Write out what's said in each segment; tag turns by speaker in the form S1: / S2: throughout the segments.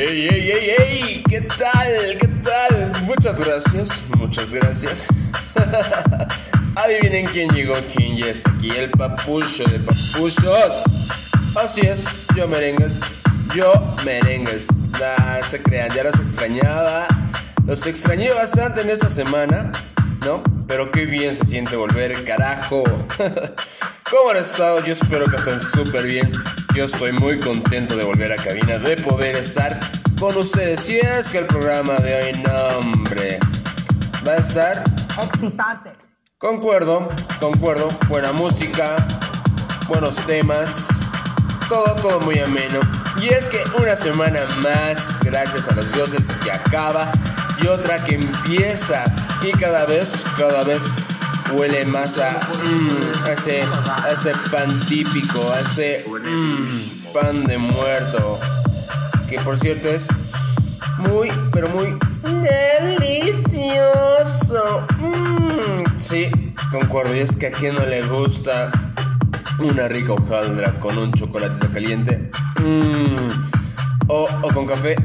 S1: ¡Ey, ey, ey, ey! ¿Qué tal? ¿Qué tal? Muchas gracias, muchas gracias. Adivinen quién llegó, quién ya está aquí, el papucho de papuchos. Así es, yo merengues, yo merengues. Nah, se crean, ya los extrañaba. Los extrañé bastante en esta semana, ¿no? Pero qué bien se siente volver, carajo. ¿Cómo han estado? Yo espero que estén súper bien. Yo estoy muy contento de volver a cabina, de poder estar con ustedes. Si es que el programa de hoy, no, hombre, va a estar
S2: Excitante.
S1: Concuerdo, concuerdo. Buena música, buenos temas, todo, todo muy ameno. Y es que una semana más, gracias a los dioses, que acaba y otra que empieza. Y cada vez, cada vez huele más a, mm, ese, ese pan típico, a ese mm, pan de muerto. Que por cierto es muy, pero muy delicioso. Mm, sí, concuerdo. Y es que a quien no le gusta una rica hojaldra con un chocolatito caliente. O, o con café.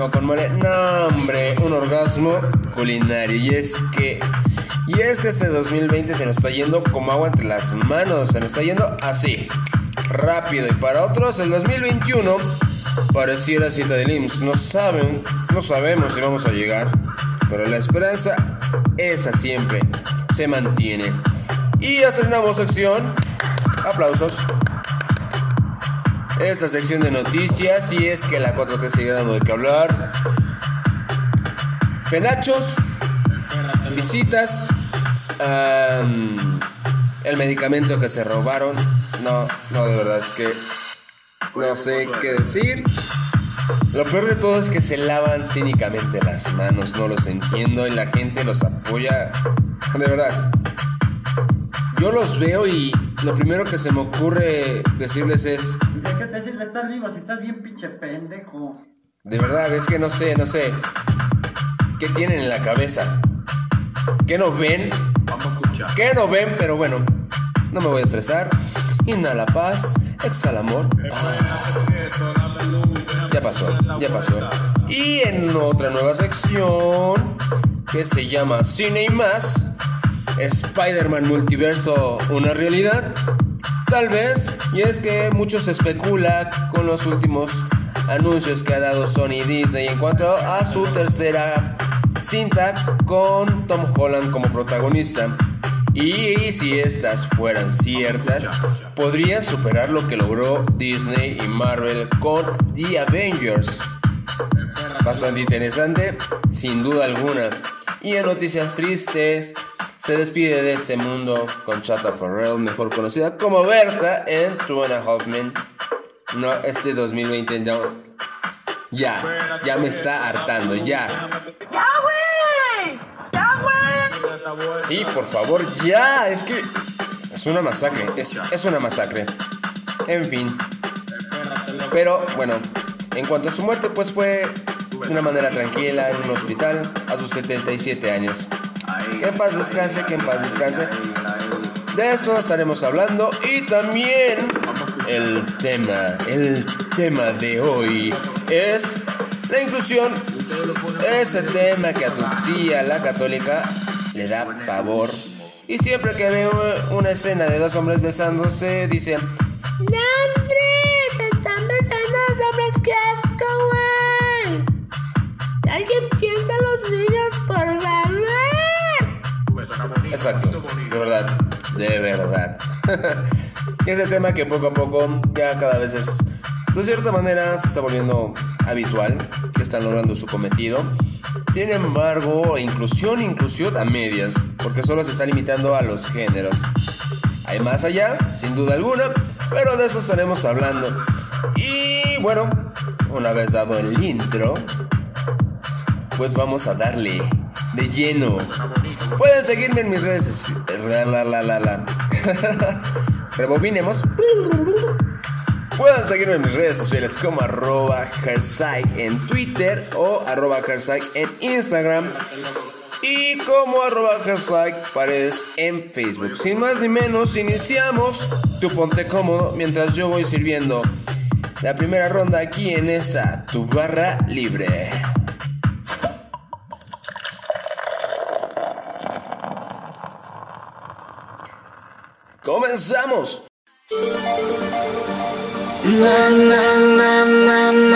S1: O con mole. No, hombre, un orgasmo culinario. Y es que. Y es este 2020 se nos está yendo como agua entre las manos. Se nos está yendo así. Rápido. Y para otros, el 2021 pareciera cita del IMSS. No saben, no sabemos si vamos a llegar. Pero la esperanza, esa siempre, se mantiene. Y estrenamos sección. Aplausos. Esa sección de noticias. Y es que la 4T sigue dando de qué hablar. Penachos. Visitas. am, el medicamento que se robaron. No, no, de verdad es que no sé qué decir. Lo peor de todo es que se lavan cínicamente las manos, no los entiendo y la gente los apoya. De verdad. Yo los veo y lo primero que se me ocurre decirles es,
S2: ¿Y de qué te sirve estar vivo si estás bien pinche pendejo?
S1: de verdad, es que no sé, no sé. ¿Qué tienen en la cabeza? ¿Qué no ven?
S3: Vamos a escuchar.
S1: ¿Qué no ven? Pero bueno, no me voy a estresar. Inhala paz, exhala amor. Ya pasó, ya pasó. Y en otra nueva sección que se llama Cine y más, Spider-Man Multiverso, una realidad. Tal vez, y es que mucho se especula con los últimos anuncios que ha dado Sony y Disney en cuanto a su tercera cinta con Tom Holland como protagonista. Y si estas fueran ciertas, podría superar lo que logró Disney y Marvel con The Avengers. Bastante interesante, sin duda alguna. Y en noticias tristes, se despide de este mundo con Chata Farrell, mejor conocida como Berta en Two and a. No, este 2020 no. Ya, ya me está hartando, ya.
S4: ¡Ya, güey! ¡Ya, güey!
S1: Sí, por favor, ya. Es que es una masacre. Es, es una masacre. En fin. Pero bueno, en cuanto a su muerte, pues fue de una manera tranquila en un hospital a sus 77 años. Que en paz descanse, que en paz descanse. De eso estaremos hablando y también el tema, el tema de hoy es la inclusión. Ese tema que a tu tía, la católica, le da pavor. Y siempre que ve una escena de dos hombres besándose, dice,
S4: ¡No, hombre! ¡Se están besando los hombres! ¡Qué asco, güey! ¿Alguien piensa en los niños, por favor?
S1: Exacto, de verdad, de verdad. y ese tema que poco a poco ya cada vez es, de cierta manera, se está volviendo habitual, que están logrando su cometido. Sin embargo, inclusión, inclusión a medias, porque solo se está limitando a los géneros. Hay más allá, sin duda alguna, pero de eso estaremos hablando. Y bueno, una vez dado el intro, pues vamos a darle de lleno. Pueden seguirme en mis redes. La, la, la, la, la. Rebobinemos. Pueden seguirme en mis redes sociales como arroba en Twitter o arroba en Instagram y como arroba Paredes en Facebook. Sin más ni menos, iniciamos. Tú ponte cómodo mientras yo voy sirviendo la primera ronda aquí en esta tu barra libre. ¡Comenzamos!
S3: Amor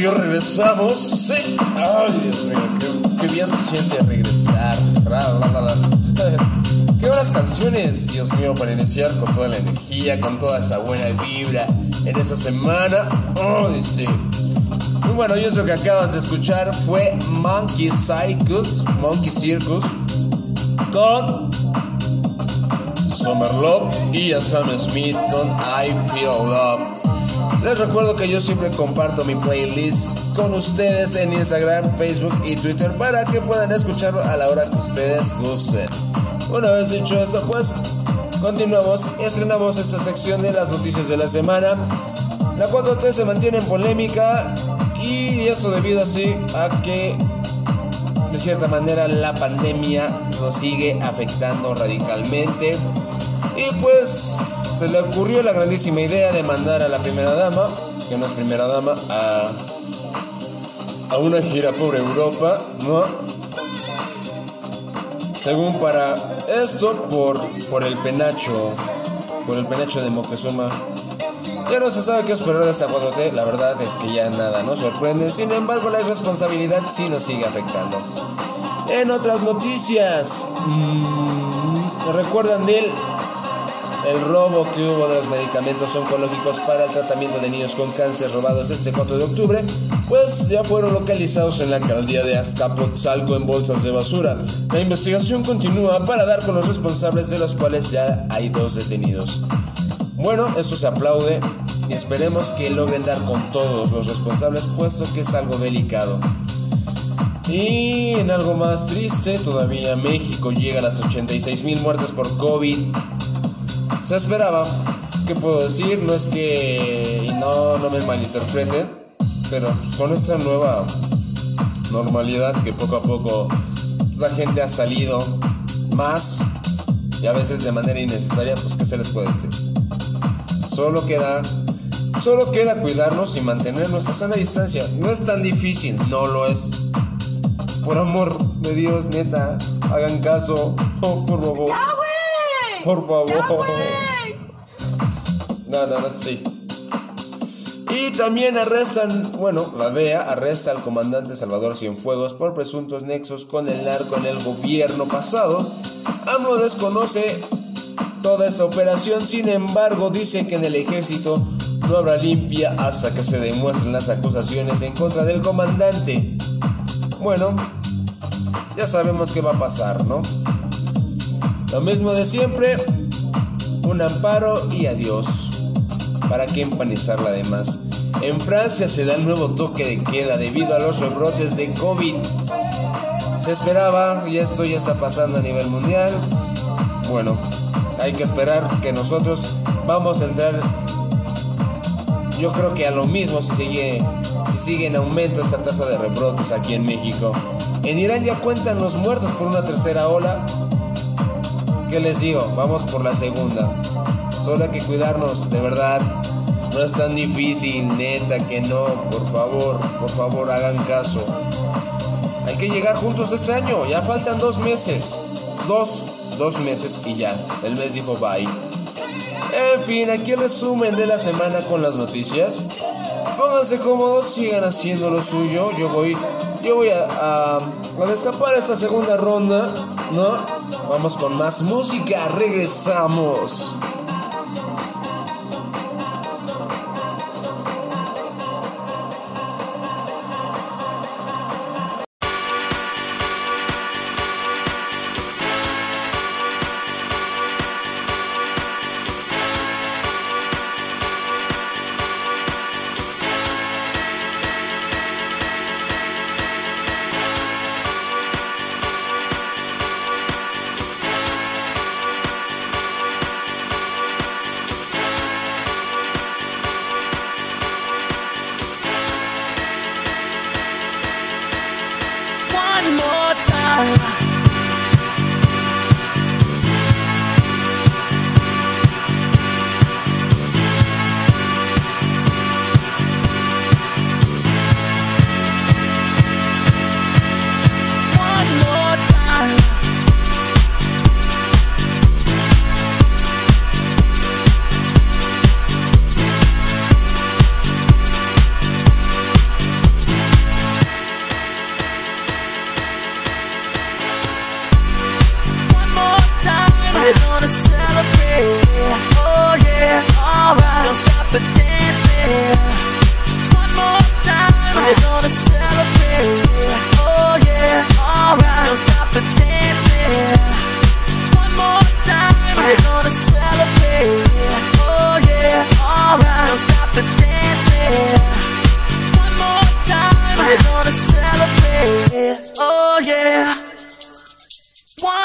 S1: sí, regresamos. Sí. Ay, Dios mío, qué, bien se siente regresar. Qué buenas canciones, Dios mío, para iniciar con toda la energía, con toda esa buena vibra en esta semana. Ay, sí. Y bueno, y eso que acabas de escuchar fue Monkey Circus, Monkey Circus, con Summer Love y a Sam Smith con I Feel Love. Les recuerdo que yo siempre comparto mi playlist con ustedes en Instagram, Facebook y Twitter para que puedan escucharlo a la hora que ustedes gusten. Una vez dicho eso, pues continuamos, estrenamos esta sección de las noticias de la semana. La 4T se mantiene en polémica y eso debido así a que de cierta manera la pandemia nos sigue afectando radicalmente. Y pues se le ocurrió la grandísima idea de mandar a la primera dama, que no es primera dama, a, a una gira por Europa, ¿no? Según para esto, por, por el penacho, por el penacho de Moctezuma. Ya no se sabe qué esperar de 4T, la verdad es que ya nada nos sorprende, sin embargo la irresponsabilidad sí nos sigue afectando. En otras noticias, mmm, ¿recuerdan de él? El robo que hubo de los medicamentos oncológicos para el tratamiento de niños con cáncer robados este 4 de octubre, pues ya fueron localizados en la alcaldía de Azcapotzalco en bolsas de basura. La investigación continúa para dar con los responsables de los cuales ya hay dos detenidos. Bueno, esto se aplaude y esperemos que logren dar con todos los responsables, puesto que es algo delicado. Y en algo más triste, todavía México llega a las 86 mil muertes por COVID. Se esperaba, ¿qué puedo decir? No es que, no, no me malinterpreten, pero con esta nueva normalidad que poco a poco la gente ha salido más y a veces de manera innecesaria, pues ¿qué se les puede decir? Solo queda, solo queda cuidarnos y mantener nuestra sana distancia. No es tan difícil, no lo es. Por amor de Dios, neta, hagan caso. Oh, por favor. Por favor. No, no, no, sí. Y también arrestan, bueno, la DEA arresta al comandante Salvador Cienfuegos por presuntos nexos con el narco en el gobierno pasado. AMLO desconoce toda esta operación, sin embargo dice que en el ejército no habrá limpia hasta que se demuestren las acusaciones en contra del comandante. Bueno, ya sabemos qué va a pasar, ¿no? Lo mismo de siempre, un amparo y adiós. ¿Para qué empanizarla además? En Francia se da el nuevo toque de queda debido a los rebrotes de COVID. Se esperaba y esto ya está pasando a nivel mundial. Bueno, hay que esperar que nosotros vamos a entrar. Yo creo que a lo mismo si sigue, si sigue en aumento esta tasa de rebrotes aquí en México. En Irán ya cuentan los muertos por una tercera ola. ¿Qué les digo? Vamos por la segunda. Solo hay que cuidarnos, de verdad. No es tan difícil, neta, que no. Por favor, por favor, hagan caso. Hay que llegar juntos este año. Ya faltan dos meses. Dos, dos meses y ya. El mes dijo bye. En fin, aquí el resumen de la semana con las noticias. Pónganse cómodos, sigan haciendo lo suyo. Yo voy, yo voy a, a, a destapar esta segunda ronda, ¿no? Vamos con más música, regresamos.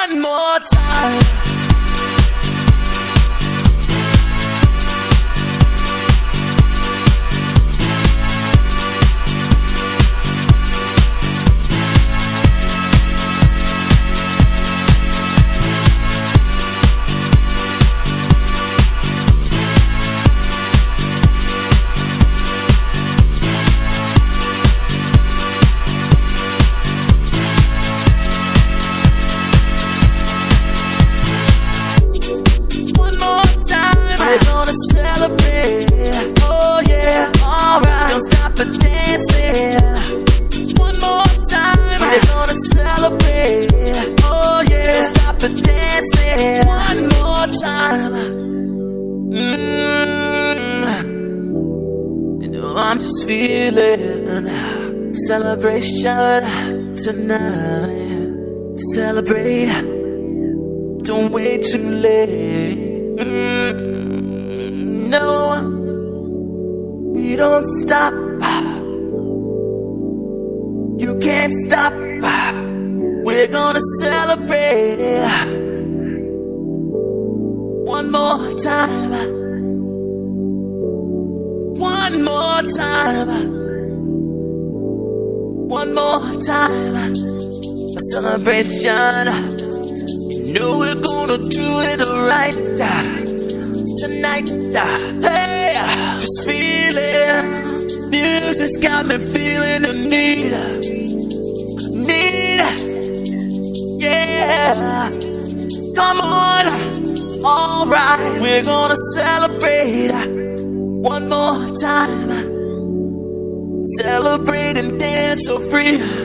S5: one more time. Celebration tonight. Celebration. You know we're gonna do it right uh, tonight. Uh, hey, uh, just feeling. Music's got me feeling the need. Need. Yeah. Come on. Alright, we're gonna celebrate one more time. Celebrate and dance so free.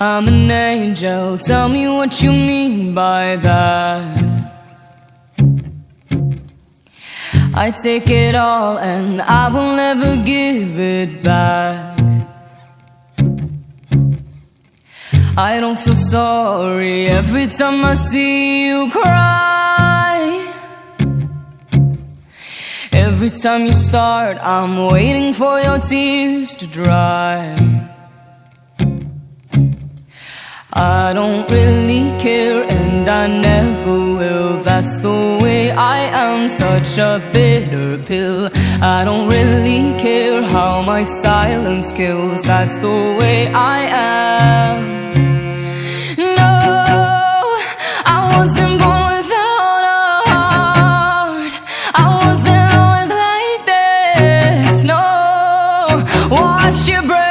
S6: I'm an angel, tell me what you mean by that. I take it all and I will never give it back. I don't feel sorry every time I see you cry. Every time you start, I'm waiting for your tears to dry. I don't really care and I never will. That's the way I am, such a bitter pill. I don't really care how my silence kills. That's the way I am. No, I wasn't born without a heart. I wasn't always like this. No, watch you break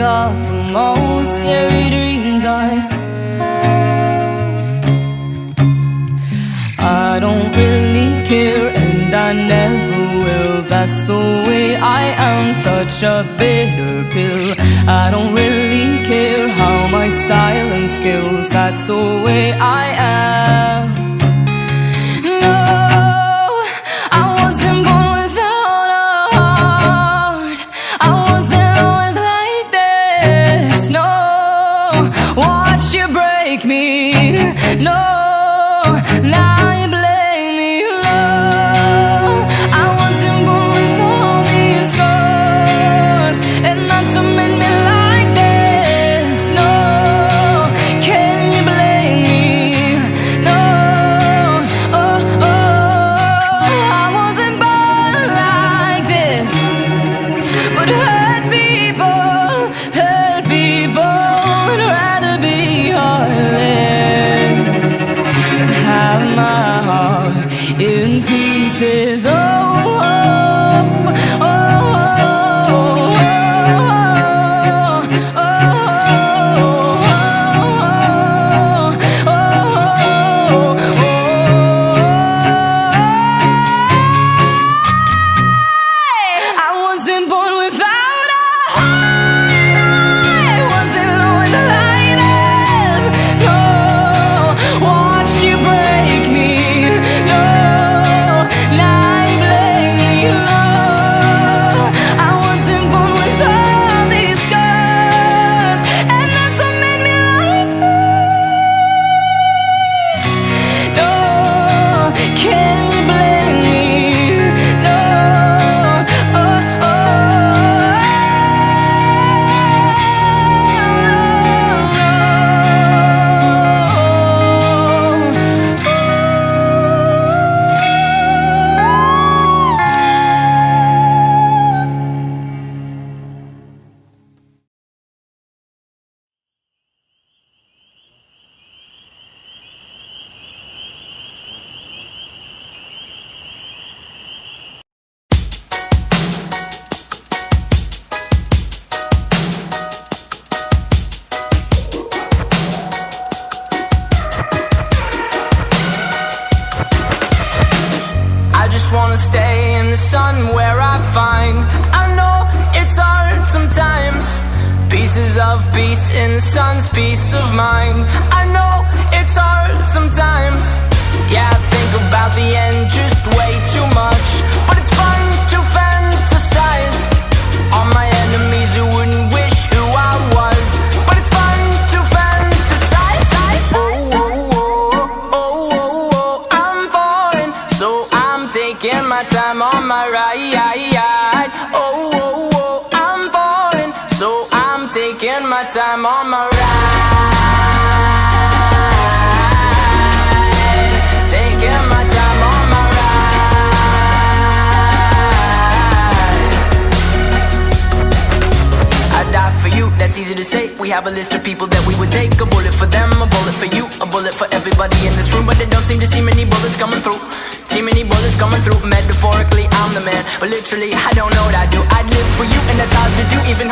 S6: For most scary dreams I have. I don't really care and I never will. That's the way I am, such a bitter pill. I don't really care how my silence kills That's the way I am.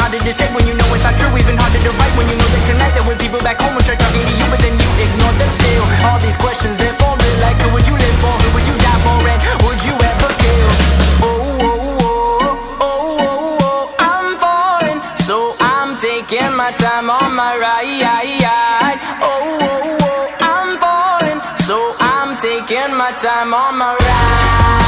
S7: harder to say when you know it's not true Even harder to write when you know that tonight There were people back home who tried talking to you But then you ignored them still All these questions, they're falling like Who would you live for? Who would you die for? And would you ever kill? Oh, oh, oh, oh, oh, oh I'm falling So I'm taking my time on my ride Oh, oh, oh, I'm falling So I'm taking my time on my ride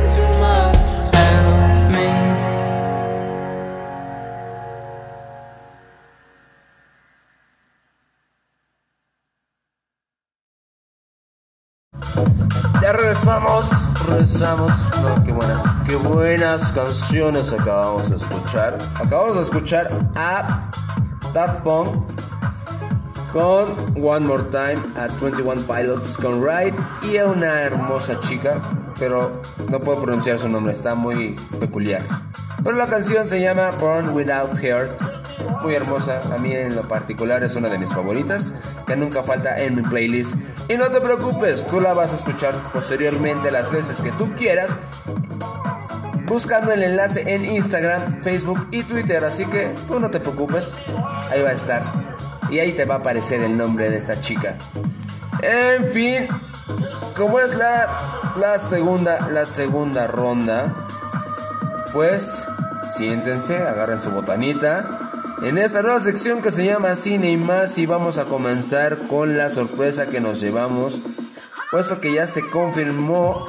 S1: Ya regresamos, regresamos. No, qué buenas, qué buenas canciones acabamos de escuchar. Acabamos de escuchar a Daft Punk con One More Time, a 21 Pilots con Ride y a una hermosa chica, pero no puedo pronunciar su nombre, está muy peculiar. Pero la canción se llama Born Without Heart, muy hermosa, a mí en lo particular es una de mis favoritas, que nunca falta en mi playlist. Y no te preocupes, tú la vas a escuchar posteriormente las veces que tú quieras, buscando el enlace en Instagram, Facebook y Twitter, así que tú no te preocupes, ahí va a estar. Y ahí te va a aparecer el nombre de esta chica. En fin, como es la, la segunda, la segunda ronda, pues siéntense, agarren su botanita. En esta nueva sección que se llama Cine y más y vamos a comenzar con la sorpresa que nos llevamos, puesto que ya se confirmó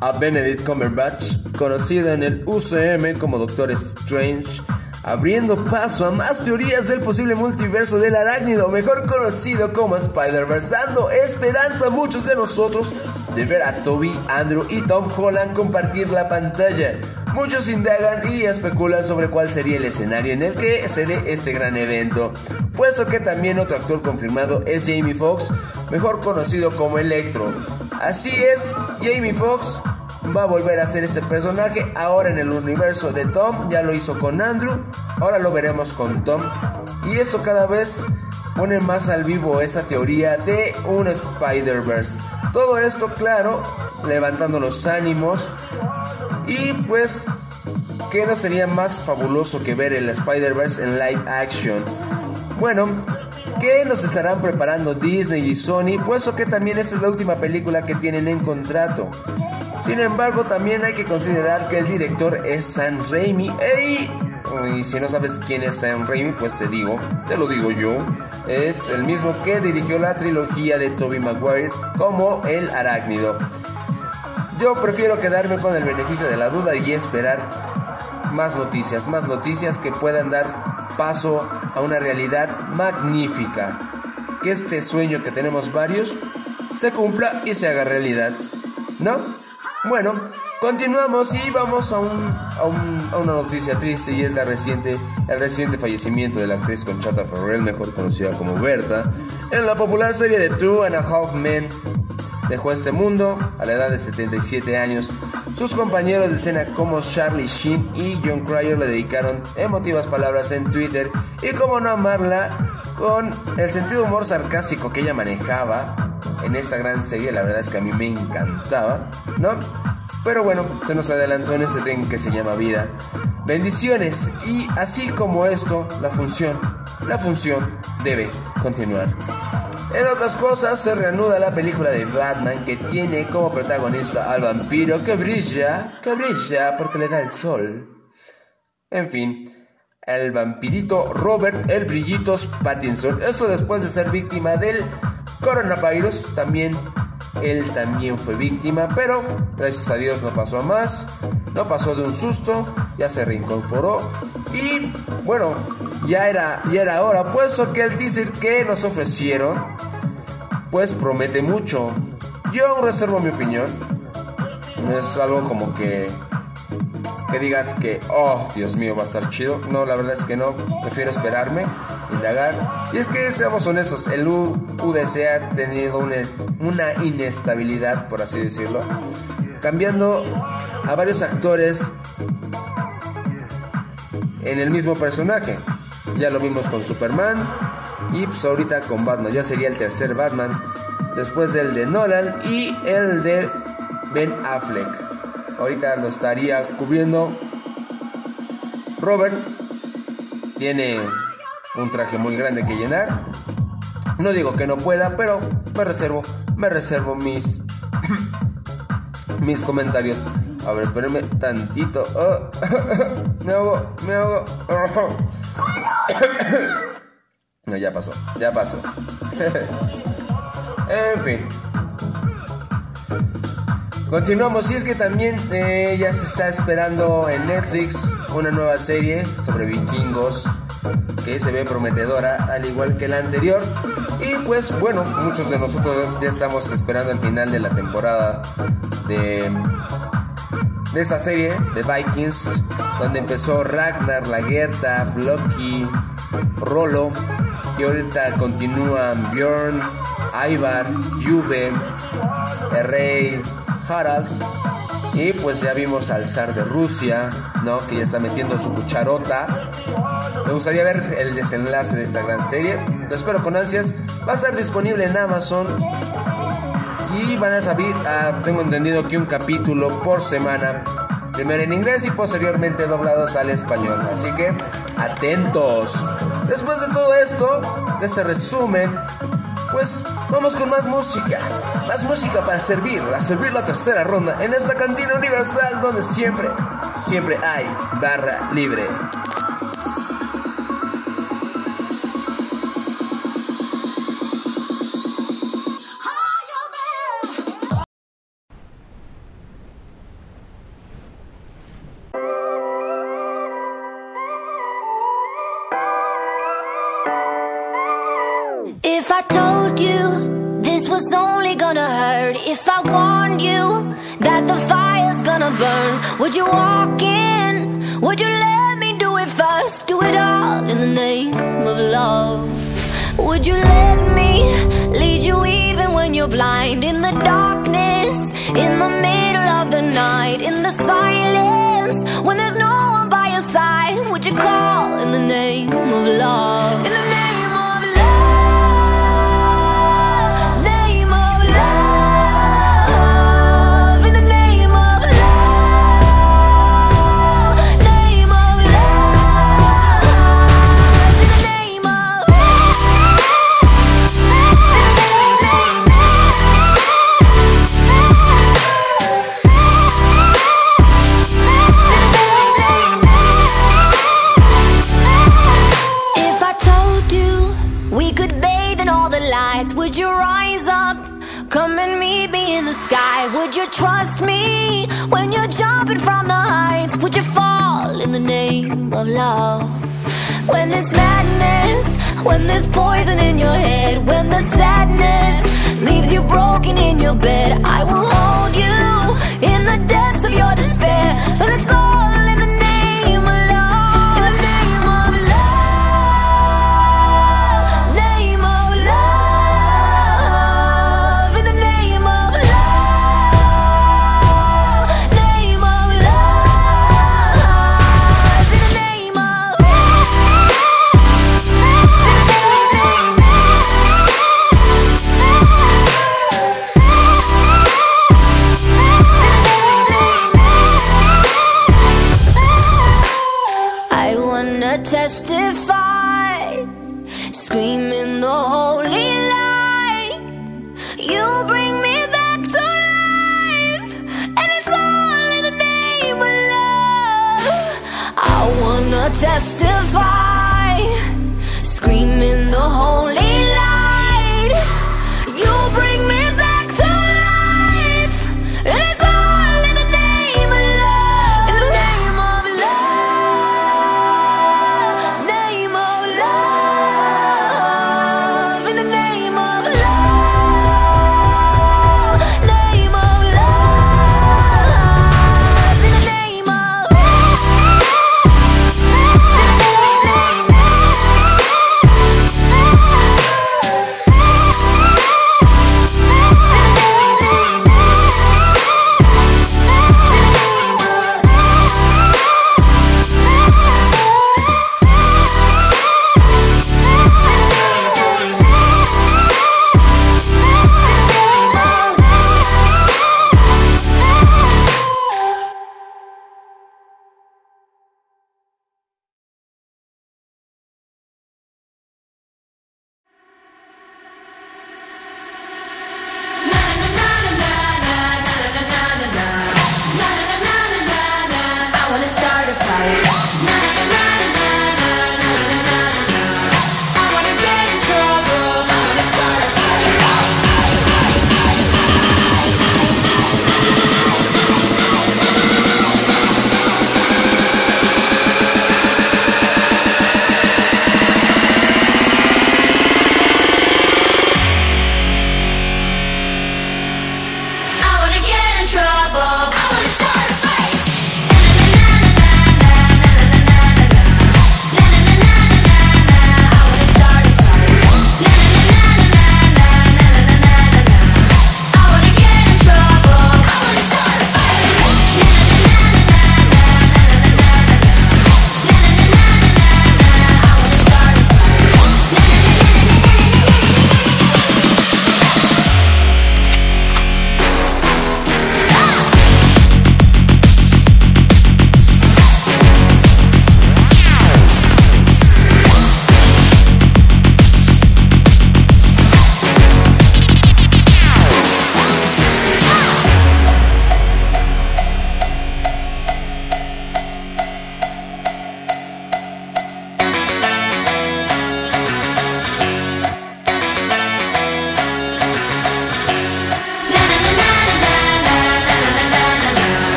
S1: a Benedict Cumberbatch, conocido en el UCM como Doctor Strange, abriendo paso a más teorías del posible multiverso del arácnido, mejor conocido como Spider-Verse, dando esperanza a muchos de nosotros de ver a Toby, Andrew y Tom Holland compartir la pantalla. Muchos indagan y especulan sobre cuál sería el escenario en el que se dé este gran evento, puesto que también otro actor confirmado es Jamie Foxx, mejor conocido como Electro. Así es, Jamie Foxx va a volver a ser este personaje ahora en el universo de Tom, ya lo hizo con Andrew, ahora lo veremos con Tom y eso cada vez pone más al vivo esa teoría de un Spider-Verse. Todo esto, claro, levantando los ánimos y pues, ¿qué no sería más fabuloso que ver el Spider-Verse en live action? Bueno, ¿qué nos estarán preparando Disney y Sony? Puesto que también esta es la última película que tienen en contrato. Sin embargo, también hay que considerar que el director es Sam Raimi. ¡Ey! Y si no sabes quién es Sam Raimi, pues te digo, te lo digo yo. Es el mismo que dirigió la trilogía de Tobey Maguire como El Arácnido. Yo prefiero quedarme con el beneficio de la duda y esperar más noticias, más noticias que puedan dar paso a una realidad magnífica. Que este sueño que tenemos varios se cumpla y se haga realidad. ¿No? Bueno, continuamos y vamos a, un, a, un, a, una noticia triste y es la reciente, el reciente fallecimiento de la actriz Conchata Ferrell, mejor conocida como Berta, en la popular serie de Two and a Half Men. Dejó este mundo a la edad de 77 años. Sus compañeros de escena como Charlie Sheen y John Cryer le dedicaron emotivas palabras en Twitter y como no amarla con el sentido humor sarcástico que ella manejaba en esta gran serie, la verdad es que a mí me encantaba, ¿no? Pero bueno, se nos adelantó en este tren que se llama vida. Bendiciones y así como esto, la función, la función debe continuar. En otras cosas, se reanuda la película de Batman que tiene como protagonista al vampiro que brilla, que brilla porque le da el sol. En fin, el vampirito Robert el Brillitos Pattinson. Esto después de ser víctima del coronavirus. También él también fue víctima, pero gracias a Dios no pasó más. No pasó de un susto, ya se reincorporó. Y bueno, ya era, ya era hora, puesto que el teaser que nos ofrecieron, pues promete mucho. Yo aún reservo mi opinión. Es algo como que que digas que, oh, Dios mío, va a estar chido. No, la verdad es que no. Prefiero esperarme, indagar. Y es que, seamos honestos, el UDC ha tenido una, una inestabilidad, por así decirlo. Cambiando a varios actores en el mismo personaje. Ya lo vimos con Superman. Y pues ahorita con Batman. Ya sería el tercer Batman. Después del de Nolan y el de Ben Affleck ahorita lo estaría cubriendo. Robert tiene un traje muy grande que llenar. No digo que no pueda, pero me reservo, me reservo mis mis comentarios. A ver, espérenme tantito. Me ahogo, me ahogo. No, ya pasó, ya pasó. en fin. Continuamos, y es que también eh, ya se está esperando en Netflix una nueva serie sobre vikingos que se ve prometedora, al igual que la anterior. Y pues bueno, muchos de nosotros ya estamos esperando el final de la temporada de, de esa serie, de Vikings, donde empezó Ragnar, Lagerta, Loki, Rolo, y ahorita continúan Bjorn, Ivar, Juve, rey Harald. Y pues ya vimos al zar de Rusia, ¿no? Que ya está metiendo su cucharota. Me gustaría ver el desenlace de esta gran serie. Lo espero con ansias. Va a estar disponible en Amazon. Y van a salir, ah, tengo entendido que un capítulo por semana. Primero en inglés y posteriormente doblados al español. Así que atentos. Después de todo esto, de este resumen, pues vamos con más música. Más música para servir, servir la tercera ronda en esta cantina universal donde siempre, siempre hay barra libre.
S6: When there's madness, when there's poison in your head, when the sadness leaves you broken in your bed, I will hold you in the depths of your despair.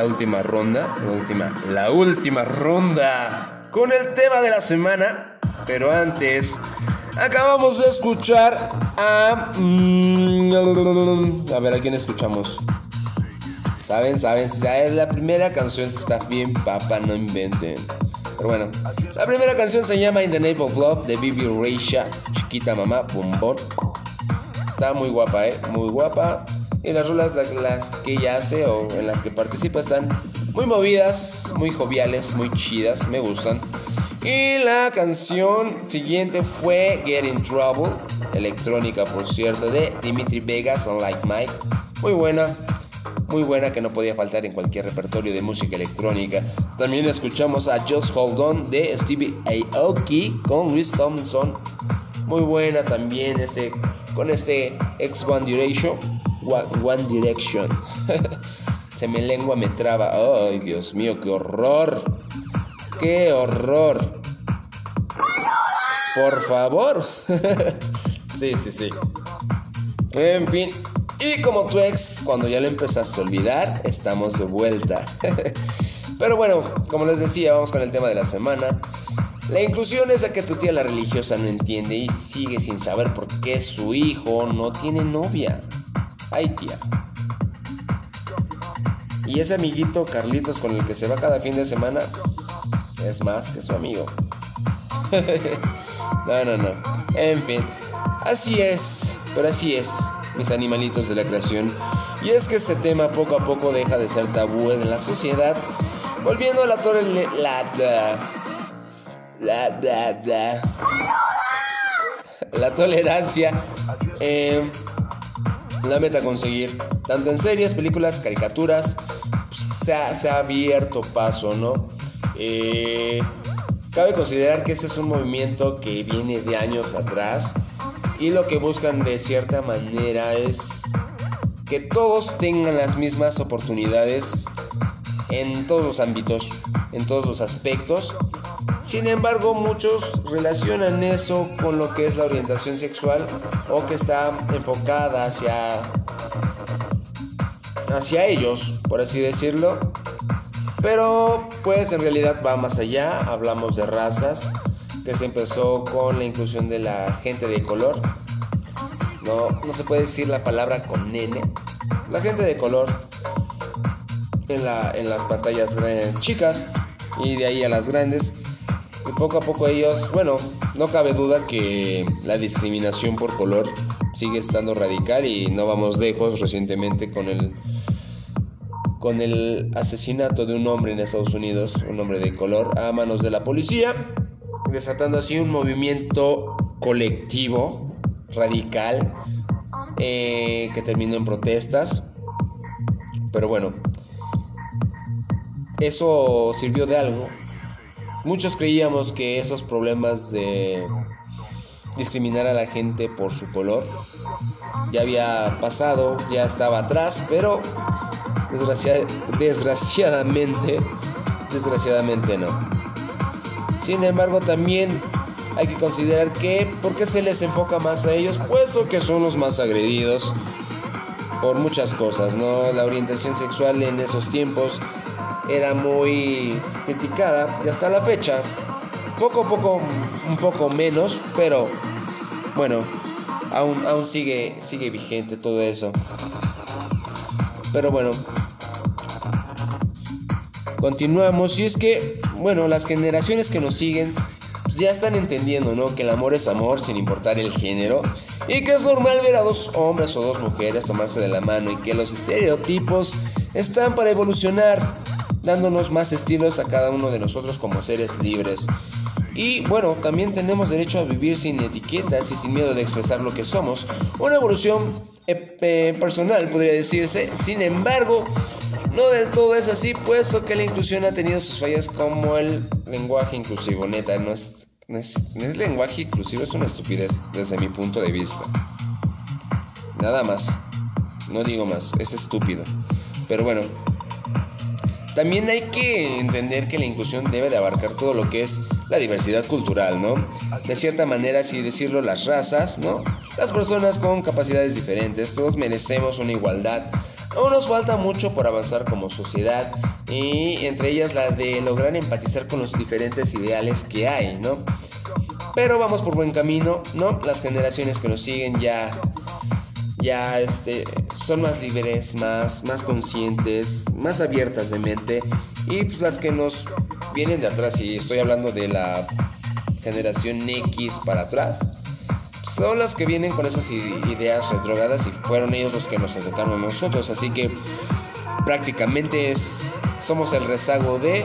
S1: La última ronda, la última, la última ronda con el tema de la semana. Pero antes, acabamos de escuchar a, mm, a ver a quién escuchamos. Saben, saben, es la primera canción está bien, papa, no inventen. Pero bueno, la primera canción se llama In the Name of Love de Bibi Reisha, chiquita mamá, bombón. Está muy guapa, ¿eh? Muy guapa. Y las rolas las, que ella hace o en las que participa están muy movidas, muy joviales, muy chidas, me gustan. Y la canción siguiente fue Get in Trouble, electrónica por cierto, de Dimitri Vegas, Unlike Mike. Muy buena, muy buena que no podía faltar en cualquier repertorio de música electrónica. También escuchamos a Just Hold On de Stevie Aoki con Luis Thompson. Muy buena también este con este ex One Direction. One, Direction. Se me lengua me traba. Ay, Dios mío, qué horror. Qué horror. Por favor. sí, sí, sí. En fin. Y como tu ex, cuando ya lo empezaste a olvidar, estamos de vuelta. Pero bueno, como les decía, vamos con el tema de la semana. La inclusión es a que tu tía la religiosa no entiende y sigue sin saber por qué su hijo no tiene novia. Ay, tía. Y ese amiguito Carlitos con el que se va cada fin de semana es más que su amigo. No, no, no. En fin. Así es, pero así es, mis animalitos de la creación. Y es que este tema poco a poco deja de ser tabú en la sociedad, volviendo a la torre la la la la la tolerancia eh, la meta a conseguir tanto en series, películas, caricaturas pues, se, ha, abierto paso, ¿no? Eh, cabe considerar que este es un movimiento que viene de años atrás y lo que buscan de cierta manera es que todos tengan las mismas oportunidades en todos los ámbitos, en todos los aspectos. Sin embargo, muchos relacionan eso con lo que es la orientación sexual o que está enfocada hacia hacia ellos, por así decirlo. Pero pues en realidad va más allá, hablamos de razas, que se empezó con la inclusión de la gente de color. No, no se puede decir la palabra con nene. La gente de color en, la, en las pantallas chicas y de ahí a las grandes. Poco a poco ellos, bueno, no cabe duda que la discriminación por color sigue estando radical y no vamos lejos recientemente con el con el asesinato de un hombre en Estados Unidos, un hombre de color, a manos de la policía, desatando así un movimiento colectivo, radical, eh, que terminó en protestas. Pero bueno, eso sirvió de algo. Muchos creíamos que esos problemas de discriminar a la gente por su color ya había pasado, ya estaba atrás, pero desgracia- desgraciadamente, desgraciadamente no. Sin embargo, también hay que considerar que, ¿por qué se les enfoca más a ellos? Puesto que son los más agredidos por muchas cosas, ¿no? La orientación sexual en esos tiempos era muy criticada y hasta la fecha, poco a poco, un poco menos, pero bueno, aún, aún sigue, sigue vigente todo eso. Pero bueno, continuamos y es que, bueno, las generaciones que nos siguen pues, ya están entendiendo, ¿no? Que el amor es amor sin importar el género y que es normal ver a dos hombres o dos mujeres tomarse de la mano y que los estereotipos están para evolucionar, dándonos más estilos a cada uno de nosotros como seres libres. Y bueno, también tenemos derecho a vivir sin etiquetas y sin miedo de expresar lo que somos. Una evolución eh, eh, personal podría decirse. Sin embargo, no del todo es así, puesto que la inclusión ha tenido sus fallas como el lenguaje inclusivo. Neta, no es, no es, no es lenguaje inclusivo, es una estupidez desde mi punto de vista. Nada más. No digo más, es estúpido. Pero bueno, también hay que entender que la inclusión debe de abarcar todo lo que es la diversidad cultural, ¿no? De cierta manera, así decirlo, las razas, ¿no? Las personas con capacidades diferentes, todos merecemos una igualdad. Aún nos falta mucho por avanzar como sociedad y entre ellas la de lograr empatizar con los diferentes ideales que hay, ¿no? Pero vamos por buen camino, ¿no? Las generaciones que nos siguen ya ya este, son más libres, más, más conscientes, más abiertas de mente. Y pues las que nos vienen de atrás, y estoy hablando de la generación X para atrás, son las que vienen con esas ideas retrogradas y fueron ellos los que nos educaron a nosotros. Así que prácticamente es, somos el rezago de,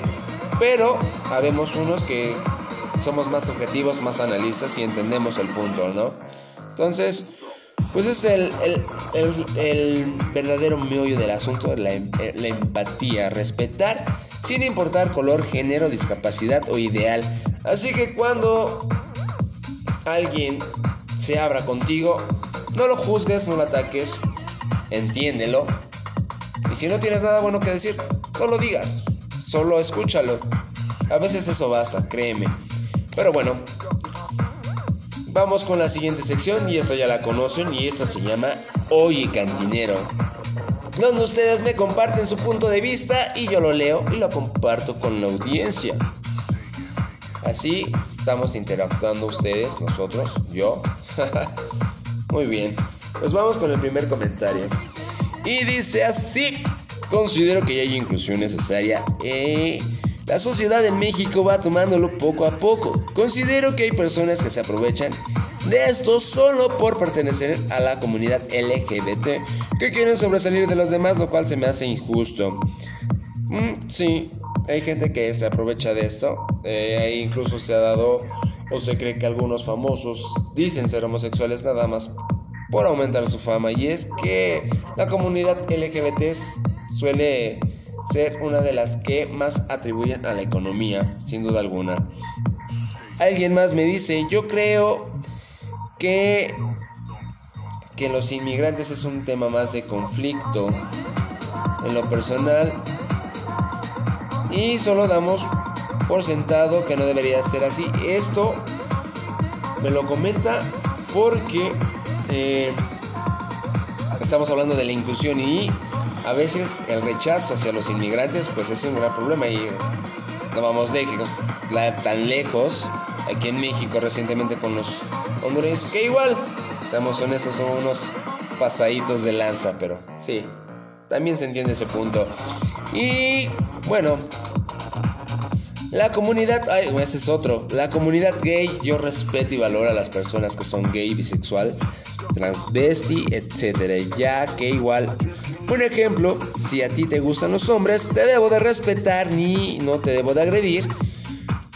S1: pero habemos unos que somos más objetivos, más analistas y entendemos el punto, ¿no? Entonces, pues es el, el, el- verdadero meollo del asunto, la, em- eh, la empatía, respetar sin importar color, género, discapacidad o ideal. Así que cuando alguien se abra contigo, no lo juzgues, no lo ataques, entiéndelo. Y si no tienes nada bueno que decir, no lo digas, solo escúchalo. A veces eso basta, créeme. Pero bueno, Vamos con la siguiente sección y esta ya la conocen y esta se llama Oye Cantinero. Donde ustedes me comparten su punto de vista y yo lo leo y lo comparto con la audiencia. Así estamos interactuando ustedes, nosotros, yo. Muy bien, pues vamos con el primer comentario. Y dice así, considero que ya hay inclusión necesaria eh, La sociedad en México va tomándolo poco a poco. Considero que hay personas que se aprovechan de esto solo por pertenecer a la comunidad LGBT, que quieren sobresalir de los demás, lo cual se me hace injusto. Mm, sí, hay gente que se aprovecha de esto. Eh, ahí incluso se ha dado o se cree que algunos famosos dicen ser homosexuales nada más por aumentar su fama. Y es que la comunidad LGBT suele ser una de las que más atribuyen a la economía, sin duda alguna. Alguien más me dice, yo creo que, que los inmigrantes es un tema más de conflicto. En lo personal, y solo damos por sentado que no debería ser así. Esto me lo comenta porque eh, estamos hablando de la inclusión y a veces el rechazo hacia los inmigrantes pues es un gran problema y no vamos lejos, tan lejos aquí en México recientemente con los hondureños que igual, seamos honestos, son unos pasaditos de lanza, pero sí, también se entiende ese punto. Y bueno, la comunidad, ay, ese es otro. La comunidad gay, yo respeto y valoro a las personas que son gay, bisexual, transvesti, etcétera. Ya que igual, un ejemplo, si a ti te gustan los hombres, te debo de respetar ni no te debo de agredir,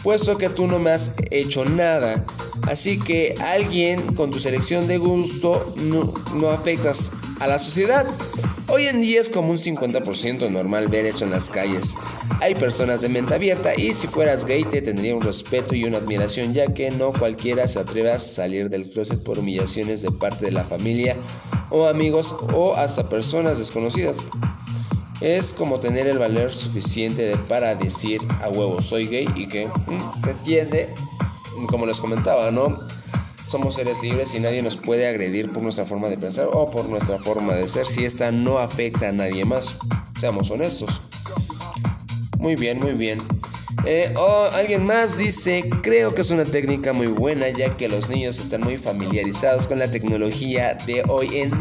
S1: puesto que tú no me has hecho nada. Así que alguien con tu selección de gusto no, no afectas a la sociedad. Hoy en día es como un 50% normal ver eso en las calles. Hay personas de mente abierta y si fueras gay te tendría un respeto y una admiración ya que no cualquiera se atreve a salir del closet por humillaciones de parte de la familia o amigos o hasta personas desconocidas. Es como tener el valor suficiente para decir a huevo soy gay y que mm, se entiende, como les comentaba, ¿no? Somos seres libres y nadie nos puede agredir por nuestra forma de pensar o por nuestra forma de ser si esta no afecta a nadie más. Seamos honestos. Muy bien, muy bien. Eh, alguien más dice, creo que es una técnica muy buena ya que los niños están muy familiarizados con la tecnología de hoy en,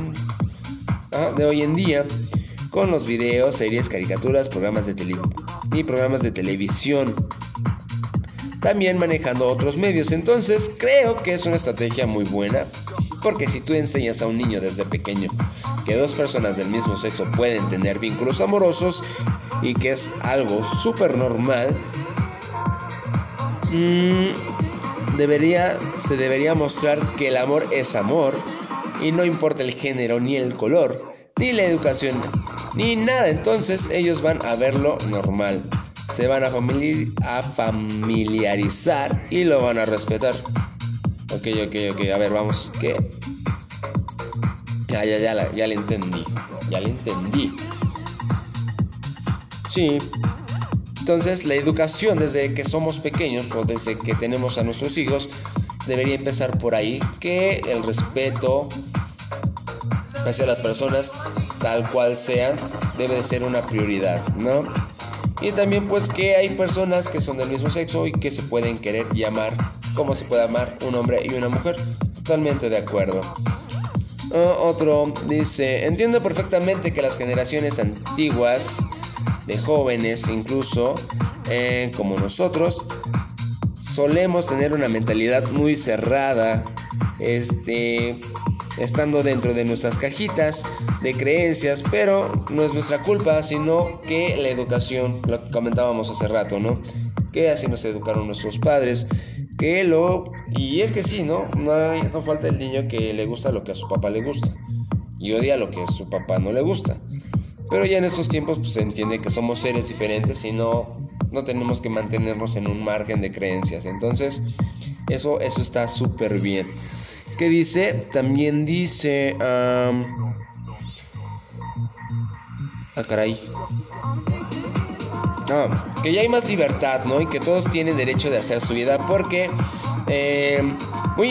S1: de hoy en día, con los videos, series, caricaturas, programas de tele y programas de televisión también manejando otros medios. Entonces creo que es una estrategia muy buena porque si tú enseñas a un niño desde pequeño que dos personas del mismo sexo pueden tener vínculos amorosos y que es algo súper normal, mm, debería, se debería mostrar que el amor es amor y no importa el género ni el color, ni la educación, ni nada. Entonces ellos van a verlo normal se van a, familiarizar y lo van a respetar. Ok, ok, ok. A ver, vamos. ¿Qué? Ya, ya, ya, ya le entendí. Ya le entendí. Sí. Entonces, la educación desde que somos pequeños o desde que tenemos a nuestros hijos debería empezar por ahí. Que el respeto hacia las personas, tal cual sean, debe de ser una prioridad, ¿no? Y también pues que hay personas que son del mismo sexo y que se pueden querer llamar como se puede amar un hombre y una mujer. Totalmente de acuerdo. Ah, otro dice, entiendo perfectamente que las generaciones antiguas, de jóvenes incluso, eh, como nosotros, solemos tener una mentalidad muy cerrada. Este, estando dentro de nuestras cajitas de creencias, pero no es nuestra culpa, sino que la educación, lo que comentábamos hace rato, ¿no? Que así nos educaron nuestros padres, que lo... Y es que sí, ¿no? No, falta el niño que le gusta lo que a su papá le gusta y odia lo que a su papá no le gusta. Pero ya en estos tiempos pues, se entiende que somos seres diferentes y no, no tenemos que mantenernos en un margen de creencias. Entonces, eso, eso está súper bien. ¿Qué dice? También dice... ah, caray. que ya hay más libertad, ¿no? Y que todos tienen derecho de hacer su vida porque eh, muy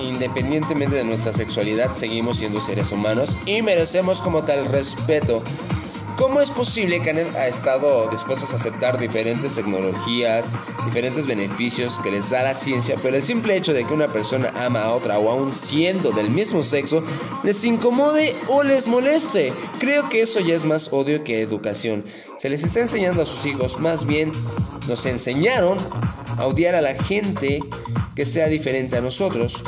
S1: independientemente de nuestra sexualidad, seguimos siendo seres humanos y merecemos como tal respeto. ¿Cómo es posible que han estado dispuestos a aceptar diferentes tecnologías, diferentes beneficios que les da la ciencia, pero el simple hecho de que una persona ama a otra o aún siendo del mismo sexo les incomode o les moleste? Creo que eso ya es más odio que educación. Se les está enseñando a sus hijos, más bien nos enseñaron a odiar a la gente que sea diferente a nosotros.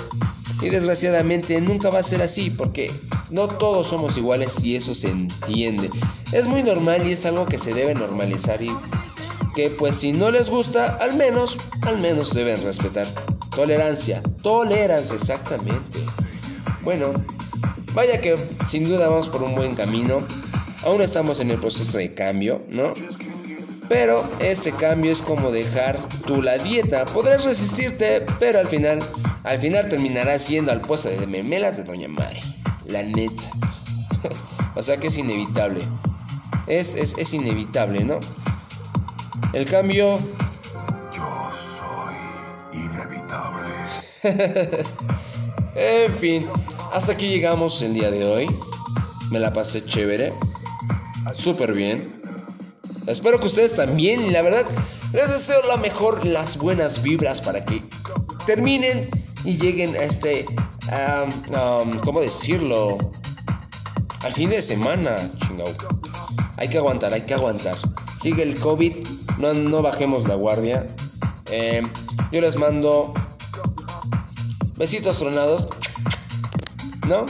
S1: Y desgraciadamente nunca va a ser así porque no todos somos iguales y eso se entiende. Es muy normal y es algo que se debe normalizar y que pues si no les gusta, al menos, al menos deben respetar. Tolerancia, tolerancia, exactamente. Bueno, vaya que sin duda vamos por un buen camino. Aún estamos en el proceso de cambio, ¿no? Pero este cambio es como dejar tú la dieta. Podrás resistirte, pero al final, al final terminarás siendo al puesto de memelas de Doña Madre. La neta. o sea que es inevitable. Es, es, es inevitable, ¿no? El cambio
S8: Yo soy inevitable.
S1: En fin, hasta aquí llegamos el día de hoy. Me la pasé chévere. Súper bien. Espero que ustedes también. La verdad, les deseo la mejor, las buenas vibras para que terminen y lleguen a este. ¿Cómo decirlo? Al fin de semana, chingao. Hay que aguantar, hay que aguantar. Sigue el COVID, no, no bajemos la guardia. Eh, yo les mando besitos tronados. ¿No?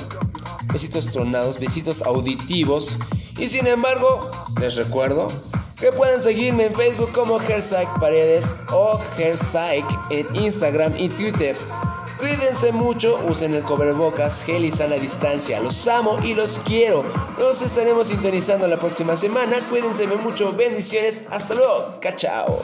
S1: Besitos tronados, besitos auditivos. Y sin embargo, les recuerdo que pueden seguirme en Facebook como Hersaik Paredes o Hersaik en Instagram y Twitter. Cuídense mucho, usen el cobrebocas, gel y sana distancia. Los amo y los quiero. Nos estaremos sintonizando la próxima semana. Cuídense mucho, bendiciones. Hasta luego. Cachao.